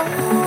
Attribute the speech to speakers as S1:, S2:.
S1: Oh.